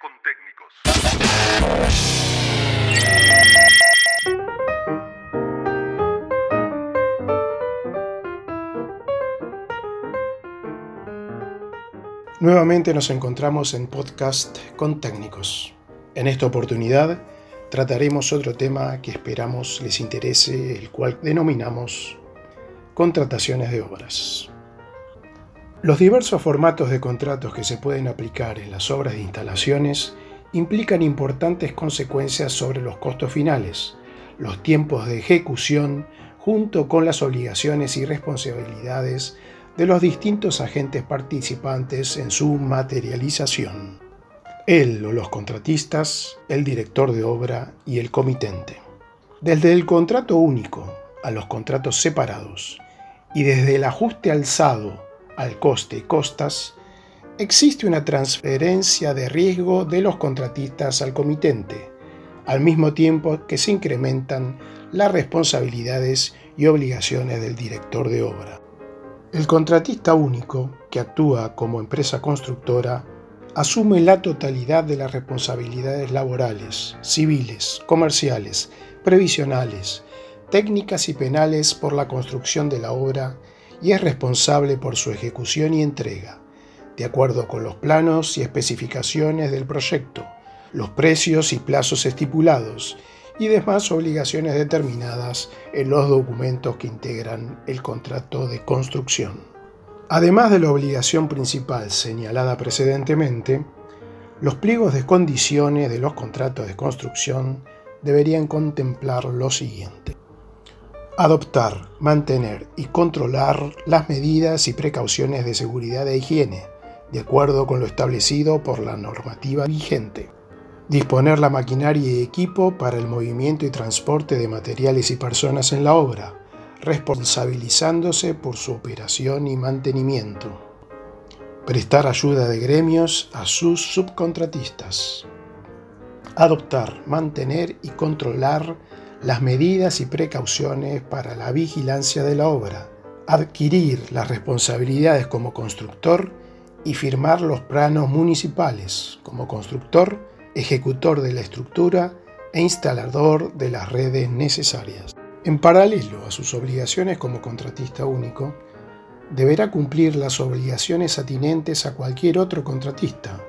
Con Técnicos. Nuevamente nos encontramos en podcast con técnicos. En esta oportunidad trataremos otro tema que esperamos les interese, el cual denominamos contrataciones de obras. Los diversos formatos de contratos que se pueden aplicar en las obras de instalaciones implican importantes consecuencias sobre los costos finales, los tiempos de ejecución, junto con las obligaciones y responsabilidades de los distintos agentes participantes en su materialización. Él o los contratistas, el director de obra y el comitente. Desde el contrato único a los contratos separados y desde el ajuste alzado al coste y costas, existe una transferencia de riesgo de los contratistas al comitente, al mismo tiempo que se incrementan las responsabilidades y obligaciones del director de obra. El contratista único, que actúa como empresa constructora, asume la totalidad de las responsabilidades laborales, civiles, comerciales, previsionales, técnicas y penales por la construcción de la obra y es responsable por su ejecución y entrega, de acuerdo con los planos y especificaciones del proyecto, los precios y plazos estipulados y demás obligaciones determinadas en los documentos que integran el contrato de construcción. Además de la obligación principal señalada precedentemente, los pliegos de condiciones de los contratos de construcción deberían contemplar lo siguiente. Adoptar, mantener y controlar las medidas y precauciones de seguridad e higiene, de acuerdo con lo establecido por la normativa vigente disponer la maquinaria y equipo para el movimiento y transporte de materiales y personas en la obra, responsabilizándose por su operación y mantenimiento. Prestar ayuda de gremios a sus subcontratistas. Adoptar, mantener y controlar las medidas y precauciones para la vigilancia de la obra. Adquirir las responsabilidades como constructor y firmar los planos municipales como constructor ejecutor de la estructura e instalador de las redes necesarias. En paralelo a sus obligaciones como contratista único, deberá cumplir las obligaciones atinentes a cualquier otro contratista,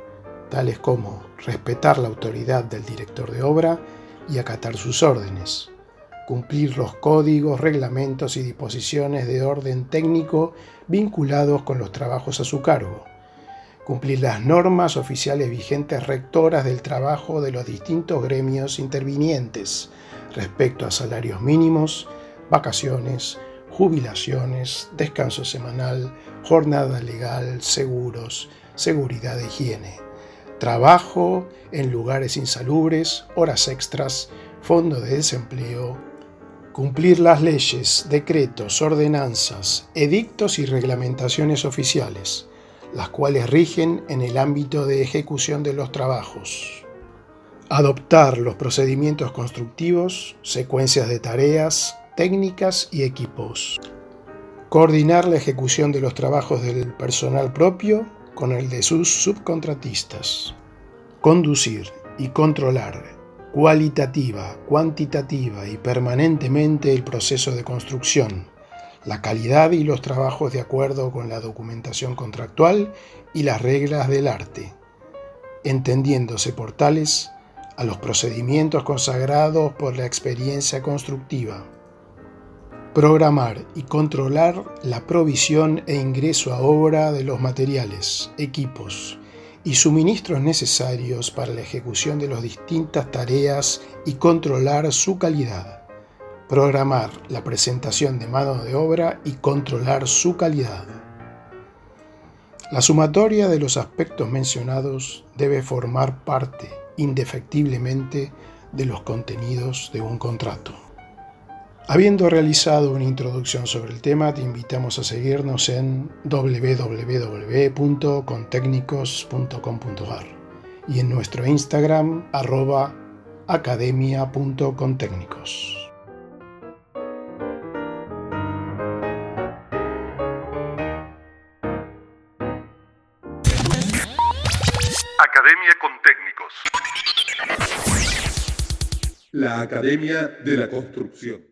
tales como respetar la autoridad del director de obra y acatar sus órdenes, cumplir los códigos, reglamentos y disposiciones de orden técnico vinculados con los trabajos a su cargo, cumplir las normas oficiales vigentes rectoras del trabajo de los distintos gremios intervinientes respecto a salarios mínimos, vacaciones, jubilaciones, descanso semanal, jornada legal, seguros, seguridad e higiene, trabajo en lugares insalubres, horas extras, fondo de desempleo, cumplir las leyes, decretos, ordenanzas, edictos y reglamentaciones oficiales, las cuales rigen en el ámbito de ejecución de los trabajos. Adoptar los procedimientos constructivos, secuencias de tareas, técnicas y equipos. Coordinar la ejecución de los trabajos del personal propio con el de sus subcontratistas. Conducir y controlar cualitativa, cuantitativa y permanentemente el proceso de construcción la calidad y los trabajos de acuerdo con la documentación contractual y las reglas del arte, entendiéndose por tales a los procedimientos consagrados por la experiencia constructiva. Programar y controlar la provisión e ingreso a obra de los materiales, equipos y suministros necesarios para la ejecución de las distintas tareas y controlar su calidad programar la presentación de mano de obra y controlar su calidad. La sumatoria de los aspectos mencionados debe formar parte indefectiblemente de los contenidos de un contrato. Habiendo realizado una introducción sobre el tema, te invitamos a seguirnos en www.contecnicos.com.ar y en nuestro Instagram arroba academia.contecnicos. Academia con Técnicos. La Academia de la Construcción.